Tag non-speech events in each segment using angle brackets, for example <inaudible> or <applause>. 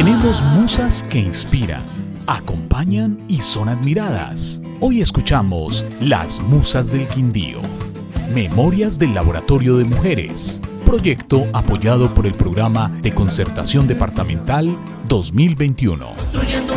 Tenemos musas que inspiran, acompañan y son admiradas. Hoy escuchamos Las Musas del Quindío. Memorias del Laboratorio de Mujeres. Proyecto apoyado por el Programa de Concertación Departamental 2021.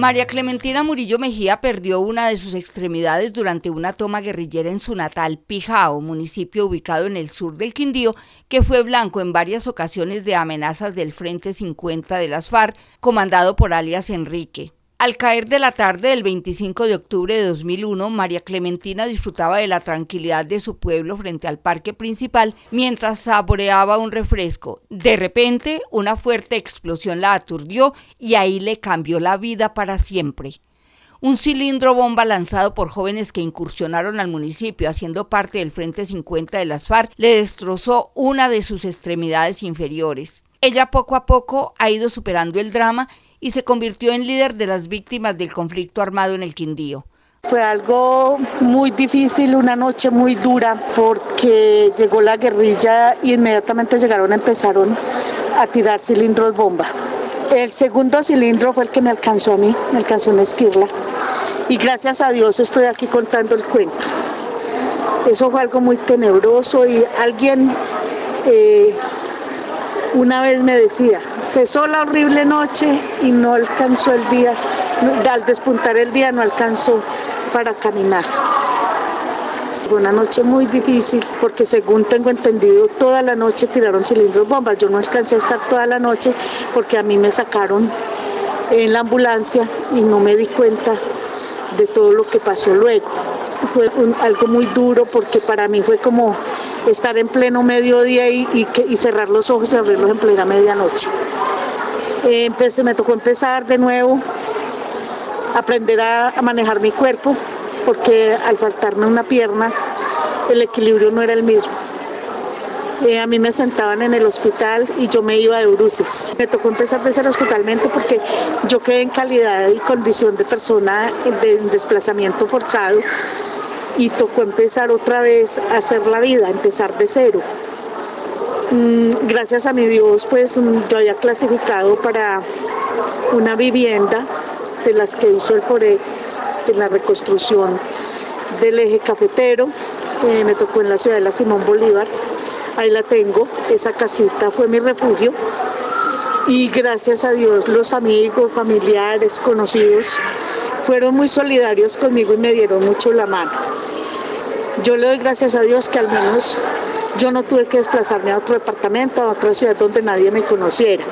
María Clementina Murillo Mejía perdió una de sus extremidades durante una toma guerrillera en su natal Pijao, municipio ubicado en el sur del Quindío, que fue blanco en varias ocasiones de amenazas del Frente 50 de las FARC, comandado por alias Enrique. Al caer de la tarde del 25 de octubre de 2001, María Clementina disfrutaba de la tranquilidad de su pueblo frente al parque principal mientras saboreaba un refresco. De repente, una fuerte explosión la aturdió y ahí le cambió la vida para siempre. Un cilindro bomba lanzado por jóvenes que incursionaron al municipio haciendo parte del Frente 50 de las FARC le destrozó una de sus extremidades inferiores. Ella poco a poco ha ido superando el drama y se convirtió en líder de las víctimas del conflicto armado en el Quindío. Fue algo muy difícil, una noche muy dura, porque llegó la guerrilla y inmediatamente llegaron, empezaron a tirar cilindros bomba. El segundo cilindro fue el que me alcanzó a mí, me alcanzó en esquirla. Y gracias a Dios estoy aquí contando el cuento. Eso fue algo muy tenebroso y alguien eh, una vez me decía, cesó la horrible noche y no alcanzó el día, al despuntar el día no alcanzó para caminar. Fue una noche muy difícil porque según tengo entendido toda la noche tiraron cilindros bombas. Yo no alcancé a estar toda la noche porque a mí me sacaron en la ambulancia y no me di cuenta de todo lo que pasó luego. Fue algo muy duro porque para mí fue como estar en pleno mediodía y, cerrar los ojos y abrirlos en plena medianoche. Eh, me tocó empezar de nuevo, aprender a, manejar mi cuerpo, porque al faltarme una pierna, el equilibrio no era el mismo. Eh, a mí me sentaban en el hospital y yo me iba de bruces. Me tocó empezar de cero totalmente porque yo quedé en calidad y condición de persona de desplazamiento forzado y tocó empezar otra vez a hacer la vida, empezar de cero. Mm, gracias a mi Dios, pues mm, yo había clasificado para una vivienda de las que hizo el FORE en la reconstrucción del eje cafetero. Eh, me tocó en la ciudad de la Simón Bolívar. Ahí la tengo. Esa casita fue mi refugio. Y gracias a Dios, los amigos, familiares, conocidos, fueron muy solidarios conmigo y me dieron mucho la mano. Yo le doy gracias a Dios que al menos yo no tuve que desplazarme a otro departamento, a otra ciudad donde nadie me conociera.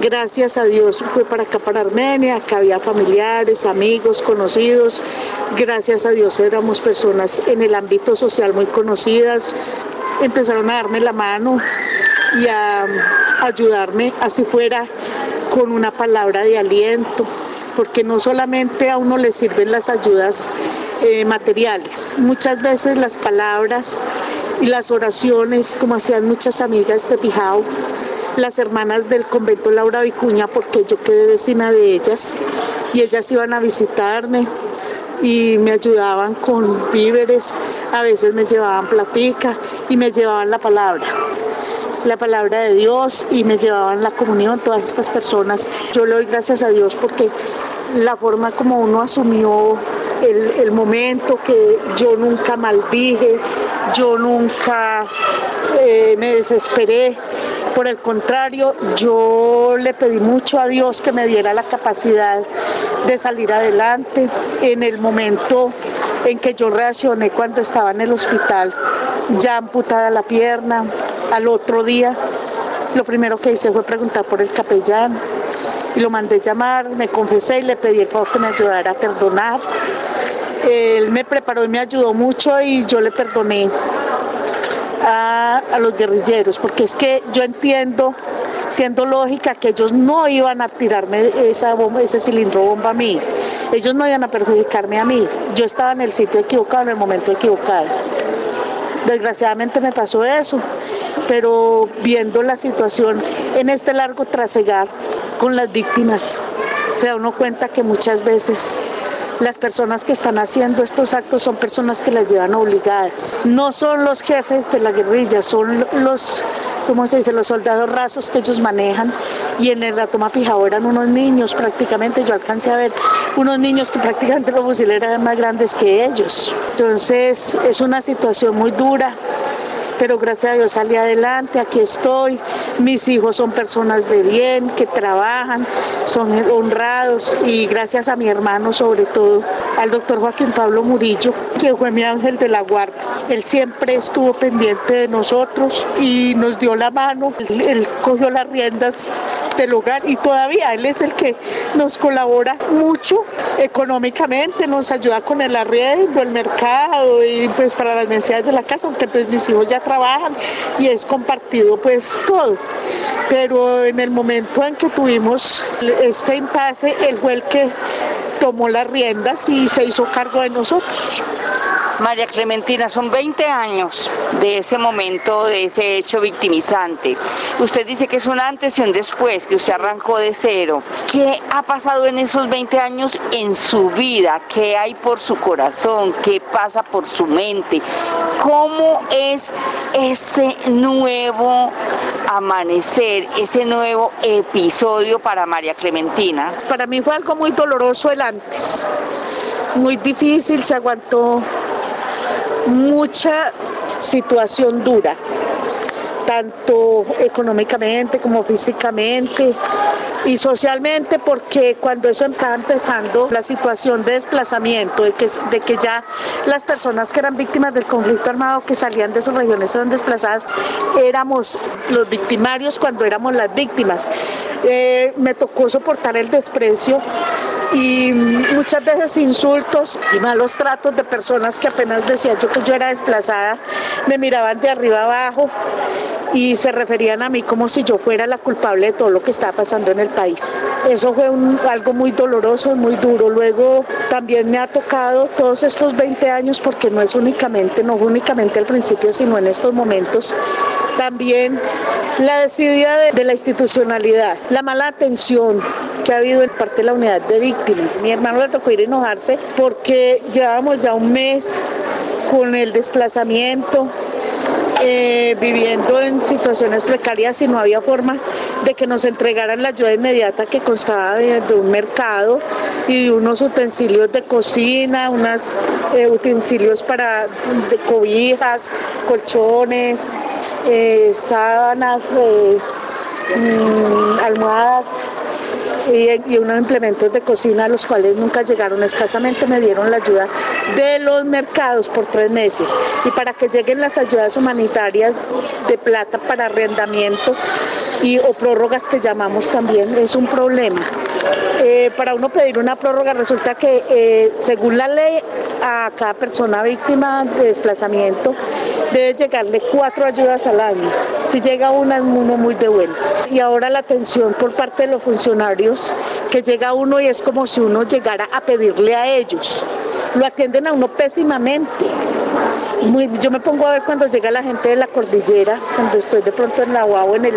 Gracias a Dios fue para acá, para Armenia, acá había familiares, amigos, conocidos. Gracias a Dios éramos personas en el ámbito social muy conocidas. Empezaron a darme la mano y a ayudarme, así fuera, con una palabra de aliento, porque no solamente a uno le sirven las ayudas eh, materiales. Muchas veces las palabras las oraciones, como hacían muchas amigas de Pijao, las hermanas del convento Laura Vicuña, porque yo quedé vecina de ellas, y ellas iban a visitarme y me ayudaban con víveres, a veces me llevaban platica y me llevaban la palabra la palabra de Dios y me llevaban la comunión todas estas personas. Yo le doy gracias a Dios porque la forma como uno asumió el, momento, que yo nunca maldije, yo nunca eh, me desesperé. Por el contrario, yo le pedí mucho a Dios que me diera la capacidad de salir adelante. En el momento en que yo reaccioné cuando estaba en el hospital, ya amputada la pierna, al otro día, lo primero que hice fue preguntar por el capellán y lo mandé llamar, me confesé y le pedí el que me ayudara a perdonar. Él me preparó y me ayudó mucho y yo le perdoné a, los guerrilleros, porque es que yo entiendo, siendo lógica, que ellos no iban a tirarme esa bomba, ese cilindro bomba a mí, ellos no iban a perjudicarme a mí, yo estaba en el sitio equivocado, en el momento equivocado. Desgraciadamente me pasó eso, pero viendo la situación en este largo trasegar con las víctimas, se da uno cuenta que muchas veces Las personas que están haciendo estos actos son personas que las llevan obligadas. No son los jefes de la guerrilla, son los como se dice, los soldados rasos que ellos manejan y en el toma Pijao eran unos niños prácticamente, yo alcancé a ver unos niños que <laughs> prácticamente los fusiles eran más grandes que ellos. Entonces es una situación muy dura pero gracias a Dios salí adelante, aquí estoy, mis hijos son personas de bien, que trabajan, son honrados y gracias a mi hermano sobre todo, al doctor Joaquín Pablo Murillo, que fue mi ángel de la guarda. Él siempre estuvo pendiente de nosotros y nos dio la mano, él, cogió las riendas del hogar y todavía él es el que nos colabora mucho económicamente, nos ayuda con el arriendo, el mercado y pues para las necesidades de la casa, aunque pues mis hijos ya trabajan y es compartido pues todo. Pero en el momento en que tuvimos este impasse, él fue el que tomó las riendas y se hizo cargo de nosotros. María Clementina, son 20 años de ese momento, de ese hecho victimizante. Usted dice que es un antes y un después, que usted arrancó de cero. ¿Qué ha pasado en esos 20 años en su vida? ¿Qué hay por su corazón? ¿Qué pasa por su mente? ¿Cómo es ese nuevo amanecer, ese nuevo episodio para María Clementina? Para mí fue algo muy doloroso el antes, muy difícil, se aguantó mucha situación dura, tanto económicamente como físicamente y socialmente, porque cuando eso estaba empezando, la situación de desplazamiento, de que, de que ya las personas que eran víctimas del conflicto armado que salían de sus regiones eran desplazadas, éramos los victimarios cuando éramos las víctimas. Eh, me tocó soportar el desprecio y muchas veces insultos y malos tratos de personas que apenas decía yo que yo era desplazada, me miraban de arriba abajo y se referían a mí como si yo fuera la culpable de todo lo que estaba pasando en el país. Eso fue algo muy doloroso y muy duro. Luego también me ha tocado todos estos 20 años, porque no es únicamente, no únicamente al principio, sino en estos momentos, también la desidia de, de, la institucionalidad, la mala atención que ha habido en parte de la unidad de víctimas. Mi hermano le tocó ir a enojarse porque llevábamos ya un mes con el desplazamiento, eh, viviendo en situaciones precarias y no había forma de que nos entregaran la ayuda inmediata que constaba de, un mercado y unos utensilios de cocina, unos eh, utensilios para cobijas, colchones, eh, sábanas, mm, almohadas y, unos implementos de cocina, los cuales nunca llegaron. Escasamente me dieron la ayuda de los mercados por tres meses. Y para que lleguen las ayudas humanitarias de plata para arrendamiento y, o prórrogas que llamamos también, es un problema. Eh, para uno pedir una prórroga resulta que eh, según la ley a cada persona víctima de desplazamiento debe llegarle cuatro ayudas al año. Si llega es uno muy de buenas. Y ahora la atención por parte de los funcionarios, que llega uno y es como si uno llegara a pedirle a ellos. Lo atienden a uno pésimamente. yo me pongo a ver cuando llega la gente de la cordillera, cuando estoy de pronto en la UAO en el,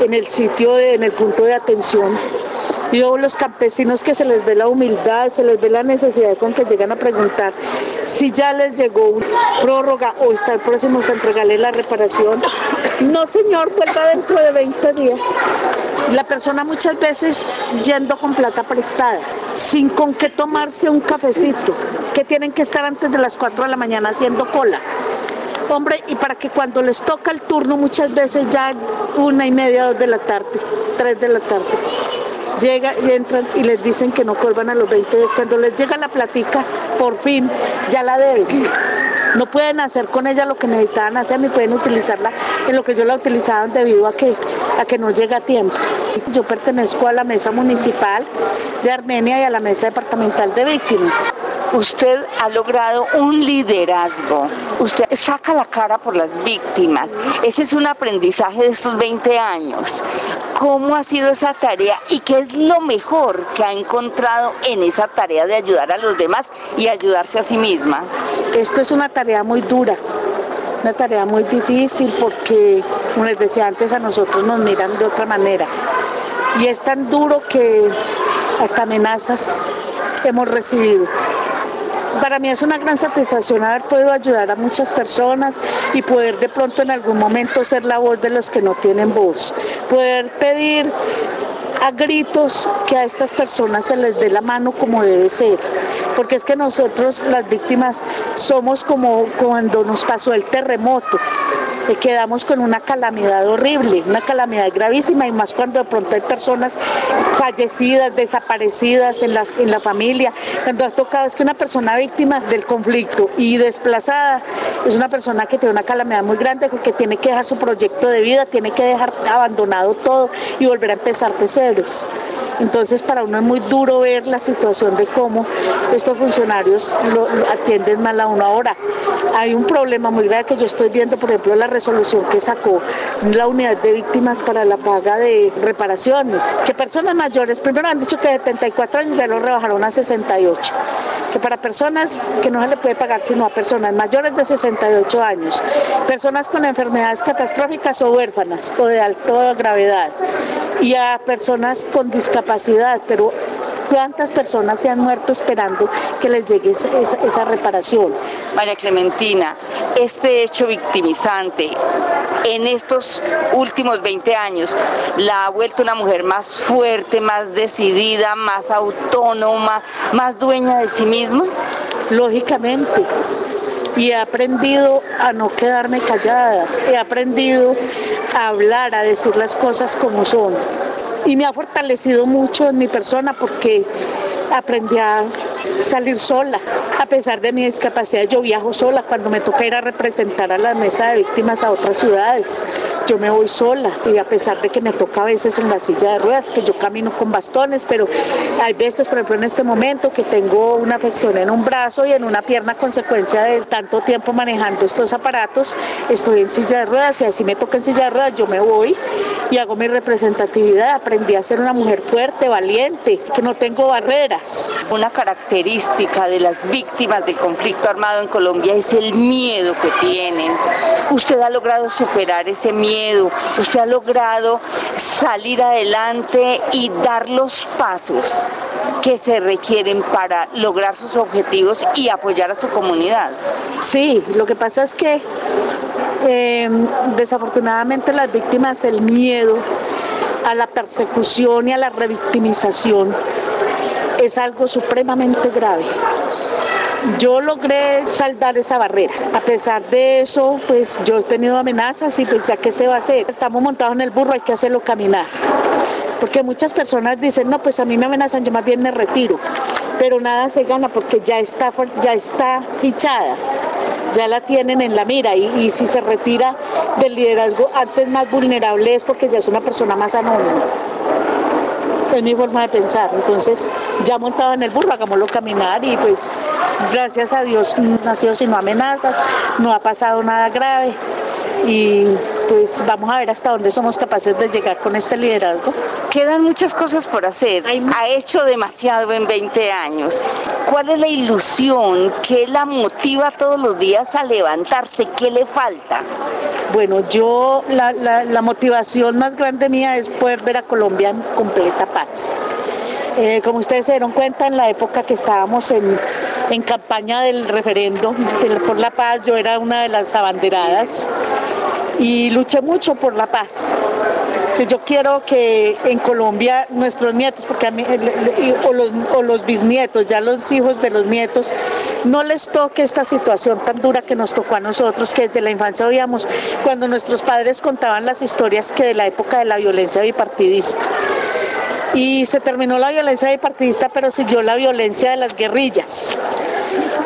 en el sitio, en el punto de atención yo los campesinos que se les ve la humildad, se les ve la necesidad con que llegan a preguntar si ya les llegó una prórroga o está el próximo entregarle la reparación. No, señor, vuelva dentro de 20 días. La persona muchas veces yendo con plata prestada, sin con qué tomarse un cafecito, que tienen que estar antes de las 4 de la mañana haciendo cola hombre, y para que cuando les toca el turno muchas veces ya una y media, dos de la tarde, tres de la tarde llega y entran y les dicen que no vuelvan a los 20 días. Cuando les llega la platica, por fin ya la deben. No pueden hacer con ella lo que necesitaban hacer ni pueden utilizarla en lo que yo la utilizaba debido a que, a que no llega a tiempo. Yo pertenezco a la mesa municipal de Armenia y a la mesa departamental de víctimas usted ha logrado un liderazgo, usted saca la cara por las víctimas. Ese es un aprendizaje de estos 20 años. ¿Cómo ha sido esa tarea y qué es lo mejor que ha encontrado en esa tarea de ayudar a los demás y ayudarse a sí misma? Esto es una tarea muy dura, una tarea muy difícil porque, como les decía antes, a nosotros nos miran de otra manera. Y es tan duro que hasta amenazas hemos recibido para mí es una gran satisfacción haber podido ayudar a muchas personas y poder de pronto en algún momento ser la voz de los que no tienen voz, poder pedir a gritos que a estas personas se les dé la mano como debe ser, porque es que nosotros las víctimas somos como cuando nos pasó el terremoto, quedamos con una calamidad horrible, una calamidad gravísima y más cuando de pronto hay personas fallecidas, desaparecidas en la, en la familia. Cuando ha tocado es que una persona víctima del conflicto y desplazada es una persona que tiene una calamidad muy grande porque tiene que dejar su proyecto de vida, tiene que dejar abandonado todo y volver a empezar de ceros. Entonces para uno es muy duro ver la situación de cómo estos funcionarios lo, atienden mal a uno ahora. Hay un problema muy grave que yo estoy viendo, por ejemplo, la resolución que sacó la unidad de víctimas para la paga de reparaciones, que personas mayores, primero han dicho que de 74 años ya lo rebajaron a 68 que para personas que no se le puede pagar sino a personas mayores de 68 años, personas con enfermedades catastróficas o huérfanas o de alta gravedad y a personas con discapacidad, pero ¿Cuántas personas se han muerto esperando que les llegue esa, reparación? María Clementina, este hecho victimizante en estos últimos 20 años la ha vuelto una mujer más fuerte, más decidida, más autónoma, más dueña de sí misma? Lógicamente. Y he aprendido a no quedarme callada, he aprendido a hablar, a decir las cosas como son y me ha fortalecido mucho en mi persona porque aprendí a salir sola. A pesar de mi discapacidad, yo viajo sola cuando me toca ir a representar a la mesa de víctimas a otras ciudades. Yo me voy sola y a pesar de que me toca a veces en la silla de ruedas, que yo camino con bastones, pero hay veces, por ejemplo, en este momento que tengo una afección en un brazo y en una pierna consecuencia de tanto tiempo manejando estos aparatos, estoy en silla de ruedas y así me toca en silla de ruedas, yo me voy y hago mi representatividad. Aprendí a ser una mujer fuerte, valiente, que no tengo barreras. Una característica de las víctimas del conflicto armado en Colombia es el miedo que tienen. Usted ha logrado superar ese miedo, usted ha logrado salir adelante y dar los pasos que se requieren para lograr sus objetivos y apoyar a su comunidad. Sí, lo que pasa es que em, desafortunadamente las víctimas, el miedo a la persecución y a la revictimización es algo supremamente grave. Yo logré saldar esa barrera. A pesar de eso, pues yo he tenido amenazas y ya qué se va a hacer. Estamos montados en el burro, hay que hacerlo caminar. Porque muchas personas dicen, no, pues a mí me amenazan, yo más bien me retiro. Pero nada se gana porque ya está, ya está fichada, ya la tienen en la mira y, y si se retira del liderazgo antes más vulnerable es porque ya es una persona más anónima es mi forma de pensar. Entonces, ya montado en el burro, hagámoslo caminar y pues gracias a Dios no ha sido sino amenazas, no ha pasado nada grave y pues vamos a ver hasta dónde somos capaces de llegar con este liderazgo. Quedan muchas cosas por hacer. Ha hecho demasiado en 20 años. ¿Cuál es la ilusión? ¿Qué la motiva todos los días a levantarse? ¿Qué le falta? Bueno, yo la, la, motivación más grande mía es poder ver a Colombia en completa paz. Eh, como ustedes se dieron cuenta, en la época que estábamos en, en campaña del referendo por la paz, yo era una de las abanderadas y luché mucho por la paz. Yo quiero que en Colombia nuestros nietos, porque a mí, o, los, bisnietos, ya los hijos de los nietos, no les toque esta situación tan dura que nos tocó a nosotros, que desde la infancia oíamos cuando nuestros padres contaban las historias que de la época de la violencia bipartidista y se terminó la violencia bipartidista, pero siguió la violencia de las guerrillas.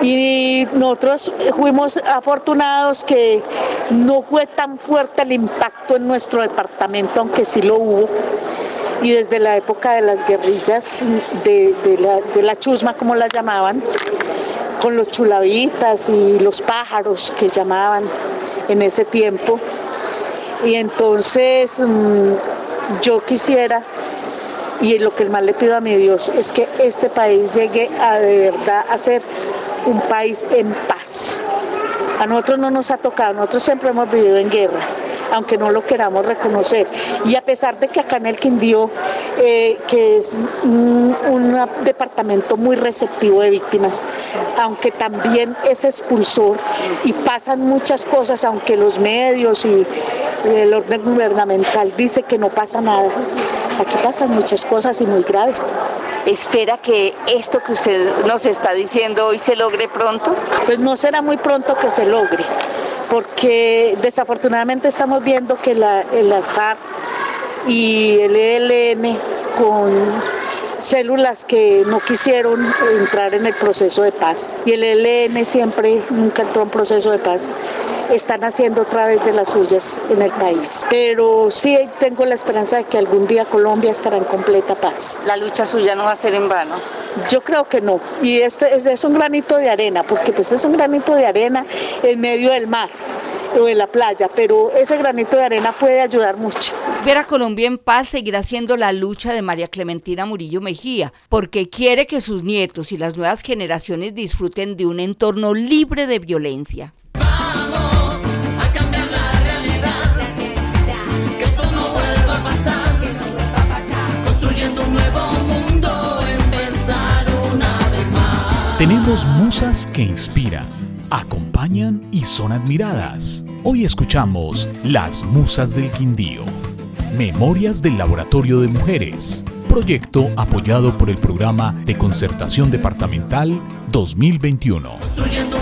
Y nosotros fuimos afortunados que no fue tan fuerte el impacto en nuestro departamento, aunque sí lo hubo. Y desde la época de las guerrillas, de, la, de la chusma, como las llamaban, con los chulavitas y los pájaros que llamaban en ese tiempo. Y entonces mm, yo quisiera y lo que más le pido a mi Dios es que este país llegue a de verdad a ser un país en paz. A nosotros no nos ha tocado, nosotros siempre hemos vivido en guerra. aunque no lo queramos reconocer. Y a pesar de que acá en el Quindío, eh, que es un, departamento muy receptivo de víctimas, aunque también es expulsor y pasan muchas cosas, aunque los medios y el orden gubernamental dice que no pasa nada, aquí pasan muchas cosas y muy graves espera que esto que usted nos está diciendo hoy se logre pronto? Pues no será muy pronto que se logre, porque desafortunadamente estamos viendo que la, el ASFAR y el ELN con células que no quisieron entrar en el proceso de paz. Y el ELN siempre nunca entró en proceso de paz están haciendo otra vez de las suyas en el país. Pero sí tengo la esperanza de que algún día Colombia estará en completa paz. La lucha suya no va a ser en vano. Yo creo que no. Y este es un granito de arena, porque pues es un granito de arena en medio del mar o de la playa, pero ese granito de arena puede ayudar mucho. Ver a Colombia en paz seguirá siendo la lucha de María Clementina Murillo Mejía, porque quiere que sus nietos y las nuevas generaciones disfruten de un entorno libre de violencia. Tenemos musas que inspiran, acompañan y son admiradas. Hoy escuchamos Las Musas del Quindío. Memorias del Laboratorio de Mujeres. Proyecto apoyado por el Programa de Concertación Departamental 2021.